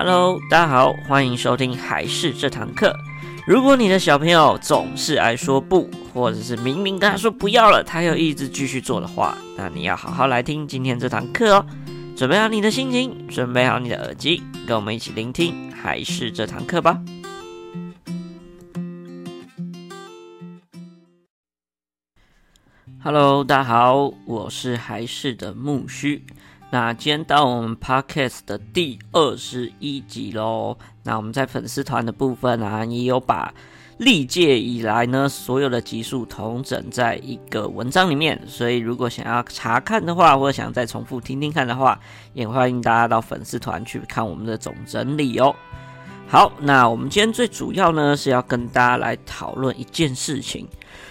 Hello，大家好，欢迎收听还是这堂课。如果你的小朋友总是爱说不，或者是明明跟他说不要了，他又一直继续做的话，那你要好好来听今天这堂课哦。准备好你的心情，准备好你的耳机，跟我们一起聆听还是这堂课吧。Hello，大家好，我是还是的木须。那今天到我们 Podcast 的第二十一集喽。那我们在粉丝团的部分啊，也有把历届以来呢所有的集数统整在一个文章里面。所以如果想要查看的话，或者想再重复听听看的话，也欢迎大家到粉丝团去看我们的总整理哦。好，那我们今天最主要呢是要跟大家来讨论一件事情。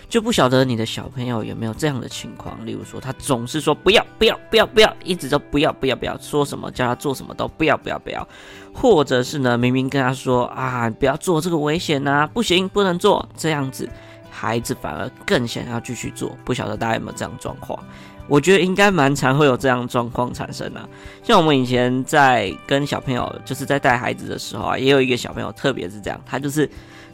就不晓得你的小朋友有没有这样的情况，例如说他总是说不要不要不要不要，一直都不要不要不要，说什么叫他做什么都不要不要不要，或者是呢明明跟他说啊不要做这个危险呐，不行不能做这样子，孩子反而更想要继续做，不晓得大家有没有这样状况？我觉得应该蛮常会有这样状况产生啊。像我们以前在跟小朋友就是在带孩子的时候啊，也有一个小朋友特别是这样，他就是。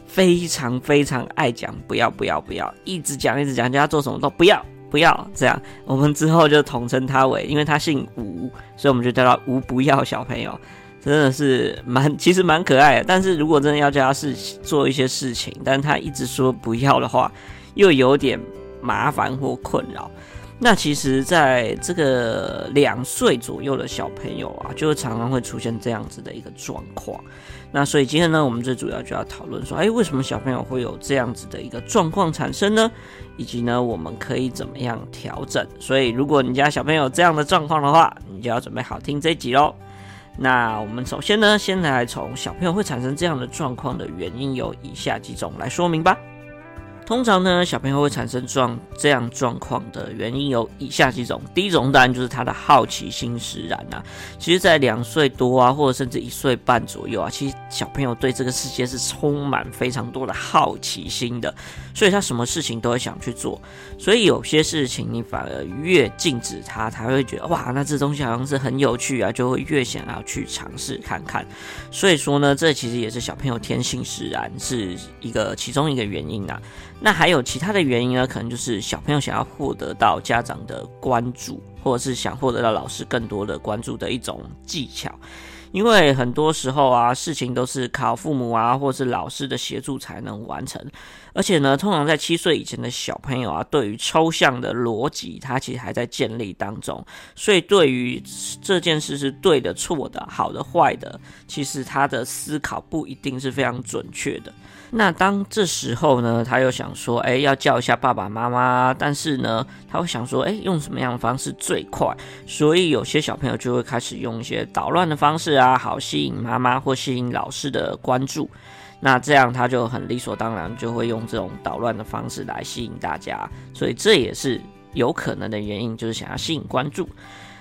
非常非常爱讲不要不要不要，一直讲一直讲，叫他做什么都不要不要这样。我们之后就统称他为，因为他姓吴，所以我们就叫他吴不要小朋友。真的是蛮其实蛮可爱的。但是如果真的要叫他是做一些事情，但他一直说不要的话，又有点麻烦或困扰。那其实，在这个两岁左右的小朋友啊，就会常常会出现这样子的一个状况。那所以今天呢，我们最主要就要讨论说，哎，为什么小朋友会有这样子的一个状况产生呢？以及呢，我们可以怎么样调整？所以，如果你家小朋友这样的状况的话，你就要准备好听这一集喽。那我们首先呢，先来从小朋友会产生这样的状况的原因有以下几种来说明吧。通常呢，小朋友会产生状这样状况的原因有以下几种。第一种当然就是他的好奇心使然呐。其实，在两岁多啊，或者甚至一岁半左右啊，其实小朋友对这个世界是充满非常多的好奇心的，所以他什么事情都会想去做。所以有些事情你反而越禁止他，他会觉得哇，那这东西好像是很有趣啊，就会越想要去尝试看看。所以说呢，这其实也是小朋友天性使然，是一个其中一个原因呐。那还有其他的原因呢？可能就是小朋友想要获得到家长的关注，或者是想获得到老师更多的关注的一种技巧。因为很多时候啊，事情都是靠父母啊，或是老师的协助才能完成。而且呢，通常在七岁以前的小朋友啊，对于抽象的逻辑，他其实还在建立当中。所以，对于这件事是对的、错的、好的、坏的，其实他的思考不一定是非常准确的。那当这时候呢，他又想说，哎，要叫一下爸爸妈妈，但是呢，他会想说，哎，用什么样的方式最快？所以有些小朋友就会开始用一些捣乱的方式啊，好吸引妈妈或吸引老师的关注。那这样他就很理所当然就会用这种捣乱的方式来吸引大家，所以这也是有可能的原因，就是想要吸引关注。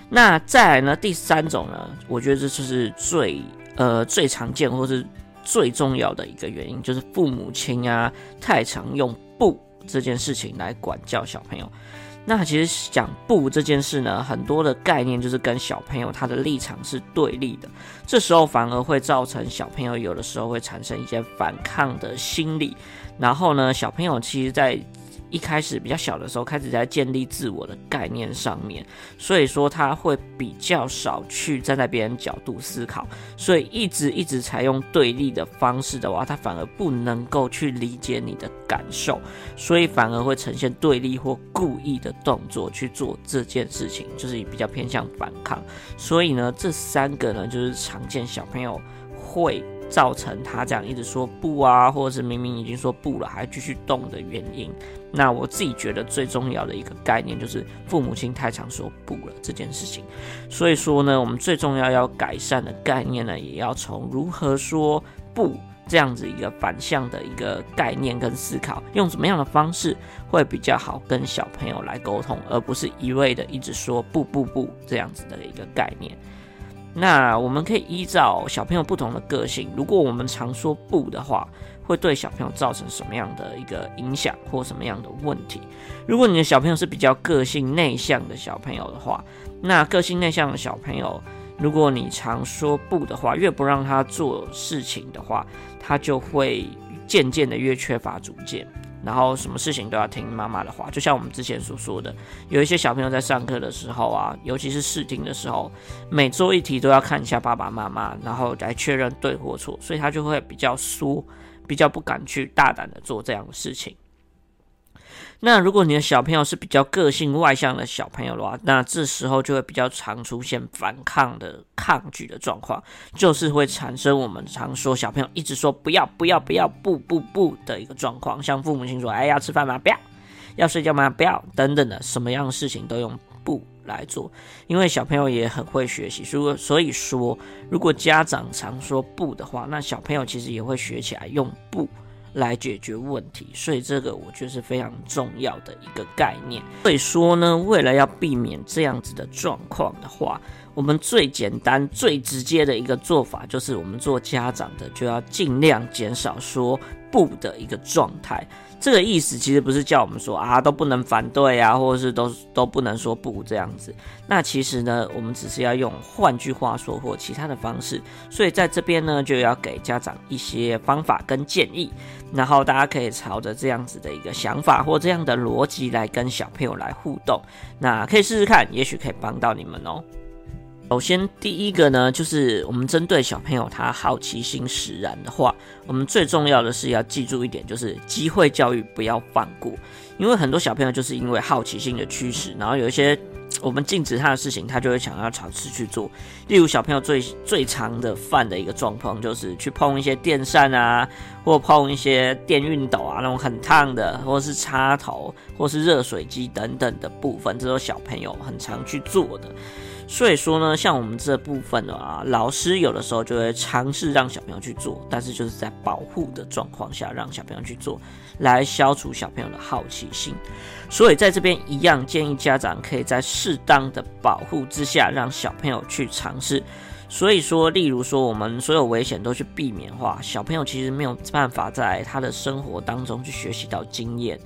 那再来呢，第三种呢，我觉得这就是最呃最常见或是。最重要的一个原因就是父母亲啊，太常用“不”这件事情来管教小朋友。那其实讲“不”这件事呢，很多的概念就是跟小朋友他的立场是对立的，这时候反而会造成小朋友有的时候会产生一些反抗的心理。然后呢，小朋友其实，在一开始比较小的时候，开始在建立自我的概念上面，所以说他会比较少去站在别人角度思考，所以一直一直采用对立的方式的话，他反而不能够去理解你的感受，所以反而会呈现对立或故意的动作去做这件事情，就是比较偏向反抗。所以呢，这三个呢，就是常见小朋友会。造成他这样一直说不啊，或者是明明已经说不了，还继续动的原因。那我自己觉得最重要的一个概念就是父母亲太常说不了这件事情。所以说呢，我们最重要要改善的概念呢，也要从如何说不这样子一个反向的一个概念跟思考，用什么样的方式会比较好跟小朋友来沟通，而不是一味的一直说不不不这样子的一个概念。那我们可以依照小朋友不同的个性，如果我们常说不的话，会对小朋友造成什么样的一个影响或什么样的问题？如果你的小朋友是比较个性内向的小朋友的话，那个性内向的小朋友如果你常说不的话，越不让他做事情的话，他就会渐渐的越缺乏主见。然后什么事情都要听妈妈的话，就像我们之前所说的，有一些小朋友在上课的时候啊，尤其是试听的时候，每做一题都要看一下爸爸妈妈，然后来确认对或错，所以他就会比较疏，比较不敢去大胆的做这样的事情。那如果你的小朋友是比较个性外向的小朋友的话，那这时候就会比较常出现反抗的抗拒的状况，就是会产生我们常说小朋友一直说不要不要不要不不不的一个状况，像父母亲说哎要吃饭吗？不要，要睡觉吗？不要，等等的什么样的事情都用不来做，因为小朋友也很会学习，所以所以说如果家长常说不的话，那小朋友其实也会学起来用不。来解决问题，所以这个我觉得是非常重要的一个概念。所以说呢，为了要避免这样子的状况的话，我们最简单、最直接的一个做法，就是我们做家长的就要尽量减少说不的一个状态。这个意思其实不是叫我们说啊都不能反对啊，或者是都都不能说不这样子。那其实呢，我们只是要用换句话说或其他的方式。所以在这边呢，就要给家长一些方法跟建议，然后大家可以朝着这样子的一个想法或这样的逻辑来跟小朋友来互动。那可以试试看，也许可以帮到你们哦。首先，第一个呢，就是我们针对小朋友他好奇心使然的话，我们最重要的是要记住一点，就是机会教育不要放过。因为很多小朋友就是因为好奇心的驱使，然后有一些我们禁止他的事情，他就会想要尝试去做。例如，小朋友最最常的犯的一个状况，就是去碰一些电扇啊，或碰一些电熨斗啊，那种很烫的，或是插头，或是热水机等等的部分，这都是小朋友很常去做的。所以说呢，像我们这部分的啊，老师有的时候就会尝试让小朋友去做，但是就是在保护的状况下让小朋友去做，来消除小朋友的好奇心。所以在这边一样建议家长可以在适当的保护之下，让小朋友去尝试。所以说，例如说我们所有危险都去避免的话，小朋友其实没有办法在他的生活当中去学习到经验。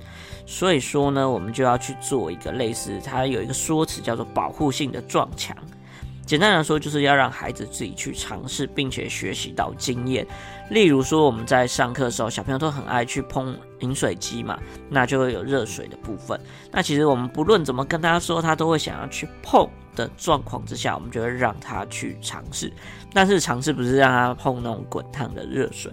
所以说呢，我们就要去做一个类似，它有一个说辞叫做保护性的撞墙。简单来说，就是要让孩子自己去尝试，并且学习到经验。例如说，我们在上课的时候，小朋友都很爱去碰饮水机嘛，那就会有热水的部分。那其实我们不论怎么跟他说，他都会想要去碰的状况之下，我们就会让他去尝试。但是尝试不是让他碰那种滚烫的热水。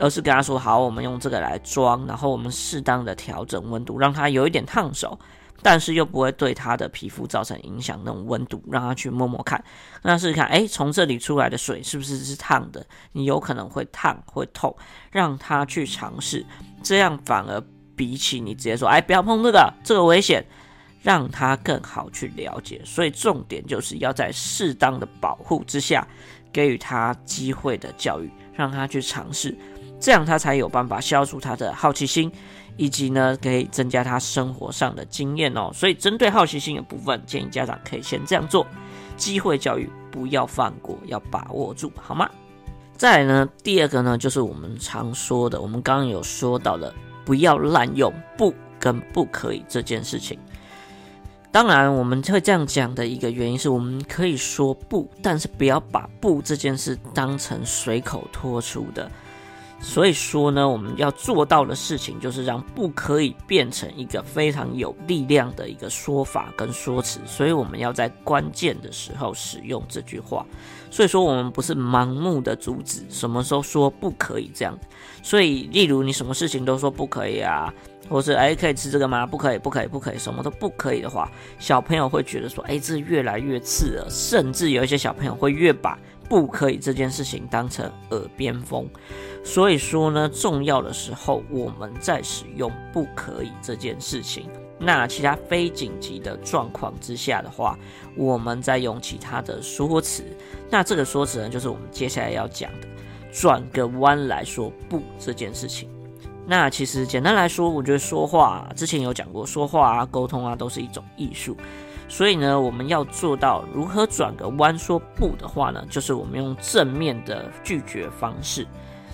而是跟他说好，我们用这个来装，然后我们适当的调整温度，让它有一点烫手，但是又不会对他的皮肤造成影响。那种温度，让他去摸摸看，让他试试看，哎，从这里出来的水是不是是烫的？你有可能会烫，会痛，让他去尝试，这样反而比起你直接说，哎，不要碰这个，这个危险，让他更好去了解。所以重点就是要在适当的保护之下，给予他机会的教育，让他去尝试。这样他才有办法消除他的好奇心，以及呢，可以增加他生活上的经验哦。所以针对好奇心的部分，建议家长可以先这样做，机会教育不要放过，要把握住，好吗？再来呢，第二个呢，就是我们常说的，我们刚刚有说到的，不要滥用不跟不可以这件事情。当然，我们会这样讲的一个原因是我们可以说不，但是不要把不这件事当成随口脱出的。所以说呢，我们要做到的事情就是让不可以变成一个非常有力量的一个说法跟说辞。所以我们要在关键的时候使用这句话。所以说，我们不是盲目的阻止，什么时候说不可以这样。所以，例如你什么事情都说不可以啊，或是哎可以吃这个吗？不可以，不可以，不可以，什么都不可以的话，小朋友会觉得说，哎，这越来越刺耳，甚至有一些小朋友会越把不可以这件事情当成耳边风。所以说呢，重要的时候我们在使用“不可以”这件事情。那其他非紧急的状况之下的话，我们再用其他的说辞。那这个说辞呢，就是我们接下来要讲的，转个弯来说“不”这件事情。那其实简单来说，我觉得说话之前有讲过，说话啊、沟通啊都是一种艺术。所以呢，我们要做到如何转个弯说“不”的话呢，就是我们用正面的拒绝方式。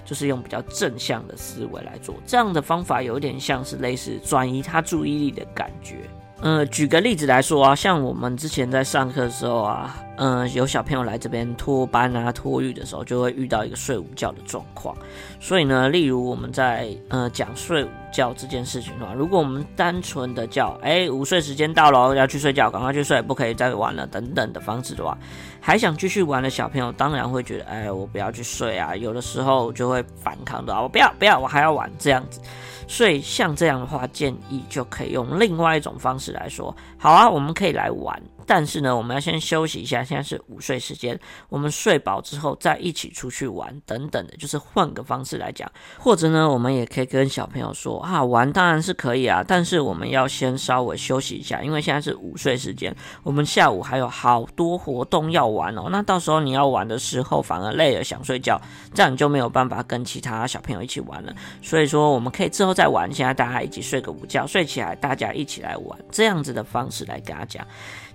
就是用比较正向的思维来做，这样的方法有点像是类似转移他注意力的感觉。呃，举个例子来说啊，像我们之前在上课的时候啊，嗯、呃，有小朋友来这边托班啊、托育的时候，就会遇到一个睡午觉的状况。所以呢，例如我们在呃讲睡午觉这件事情的话，如果我们单纯的叫哎午睡时间到了，要去睡觉，赶快去睡，不可以再玩了等等的方式的话，还想继续玩的小朋友，当然会觉得哎我不要去睡啊，有的时候就会反抗的啊，我不要不要，我还要玩这样子。所以像这样的话，建议就可以用另外一种方式来说，好啊，我们可以来玩。但是呢，我们要先休息一下。现在是午睡时间，我们睡饱之后再一起出去玩，等等的，就是换个方式来讲。或者呢，我们也可以跟小朋友说啊，玩当然是可以啊，但是我们要先稍微休息一下，因为现在是午睡时间，我们下午还有好多活动要玩哦。那到时候你要玩的时候，反而累了想睡觉，这样你就没有办法跟其他小朋友一起玩了。所以说，我们可以之后再玩。现在大家一起睡个午觉，睡起来大家一起来玩，这样子的方式来跟他讲。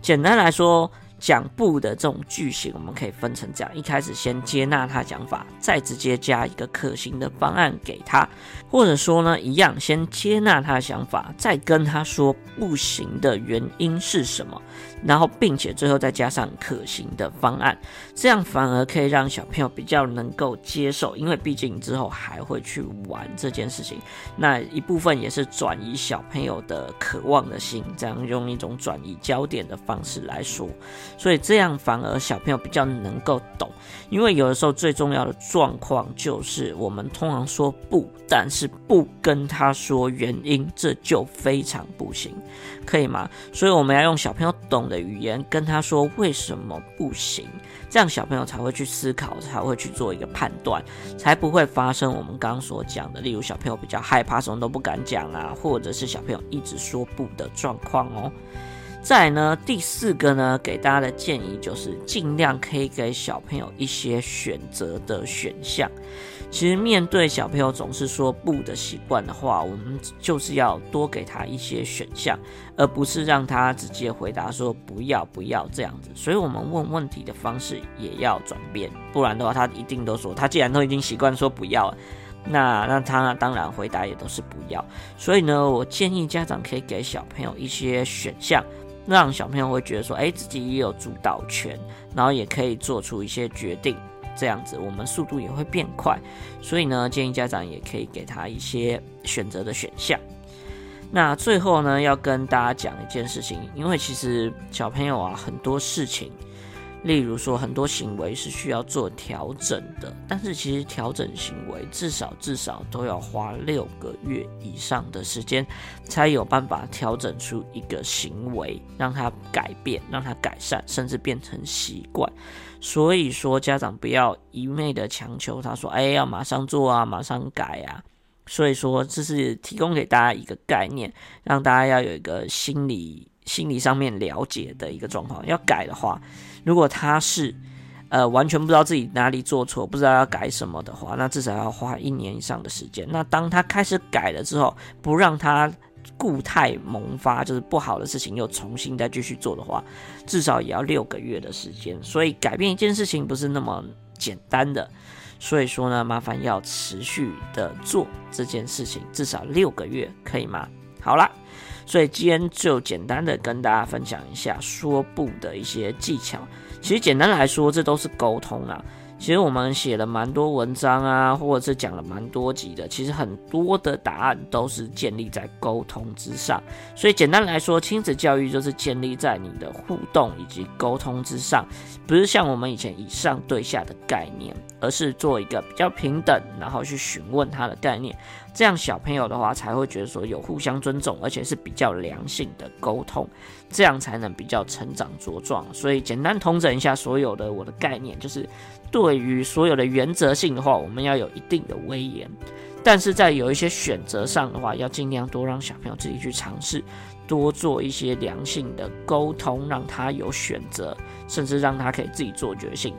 简单来说，讲不的这种句型，我们可以分成这样：一开始先接纳他讲法，再直接加一个可行的方案给他，或者说呢，一样先接纳他的想法，再跟他说不行的原因是什么。然后，并且最后再加上可行的方案，这样反而可以让小朋友比较能够接受，因为毕竟之后还会去玩这件事情。那一部分也是转移小朋友的渴望的心，这样用一种转移焦点的方式来说，所以这样反而小朋友比较能够懂。因为有的时候最重要的状况就是，我们通常说不，但是不跟他说原因，这就非常不行，可以吗？所以我们要用小朋友懂的语言跟他说为什么不行，这样小朋友才会去思考，才会去做一个判断，才不会发生我们刚刚所讲的，例如小朋友比较害怕，什么都不敢讲啊，或者是小朋友一直说不的状况哦。再呢，第四个呢，给大家的建议就是尽量可以给小朋友一些选择的选项。其实面对小朋友总是说不的习惯的话，我们就是要多给他一些选项，而不是让他直接回答说不要不要这样子。所以我们问问题的方式也要转变，不然的话他一定都说，他既然都已经习惯说不要了，那那他当然回答也都是不要。所以呢，我建议家长可以给小朋友一些选项。让小朋友会觉得说，哎，自己也有主导权，然后也可以做出一些决定，这样子我们速度也会变快。所以呢，建议家长也可以给他一些选择的选项。那最后呢，要跟大家讲一件事情，因为其实小朋友啊，很多事情。例如说，很多行为是需要做调整的，但是其实调整行为至少至少都要花六个月以上的时间，才有办法调整出一个行为，让它改变，让它改善，甚至变成习惯。所以说，家长不要一味的强求他说：“哎，要马上做啊，马上改啊。”所以说，这是提供给大家一个概念，让大家要有一个心理心理上面了解的一个状况。要改的话。如果他是，呃，完全不知道自己哪里做错，不知道要改什么的话，那至少要花一年以上的时间。那当他开始改了之后，不让他固态萌发，就是不好的事情又重新再继续做的话，至少也要六个月的时间。所以改变一件事情不是那么简单的。所以说呢，麻烦要持续的做这件事情，至少六个月，可以吗？好啦。所以今天就简单的跟大家分享一下说不的一些技巧。其实简单来说，这都是沟通啊。其实我们写了蛮多文章啊，或者是讲了蛮多集的。其实很多的答案都是建立在沟通之上。所以简单来说，亲子教育就是建立在你的互动以及沟通之上，不是像我们以前以上对下的概念，而是做一个比较平等，然后去询问他的概念。这样小朋友的话才会觉得说有互相尊重，而且是比较良性的沟通，这样才能比较成长茁壮。所以简单统整一下所有的我的概念，就是。对于所有的原则性的话，我们要有一定的威严，但是在有一些选择上的话，要尽量多让小朋友自己去尝试，多做一些良性的沟通，让他有选择，甚至让他可以自己做决定。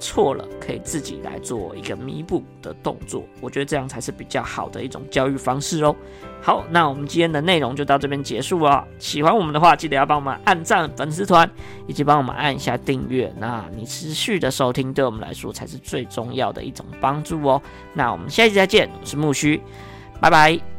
错了，可以自己来做一个弥补的动作，我觉得这样才是比较好的一种教育方式哦。好，那我们今天的内容就到这边结束了。喜欢我们的话，记得要帮我们按赞粉丝团，以及帮我们按一下订阅。那你持续的收听，对我们来说才是最重要的一种帮助哦。那我们下期再见，我是木须，拜拜。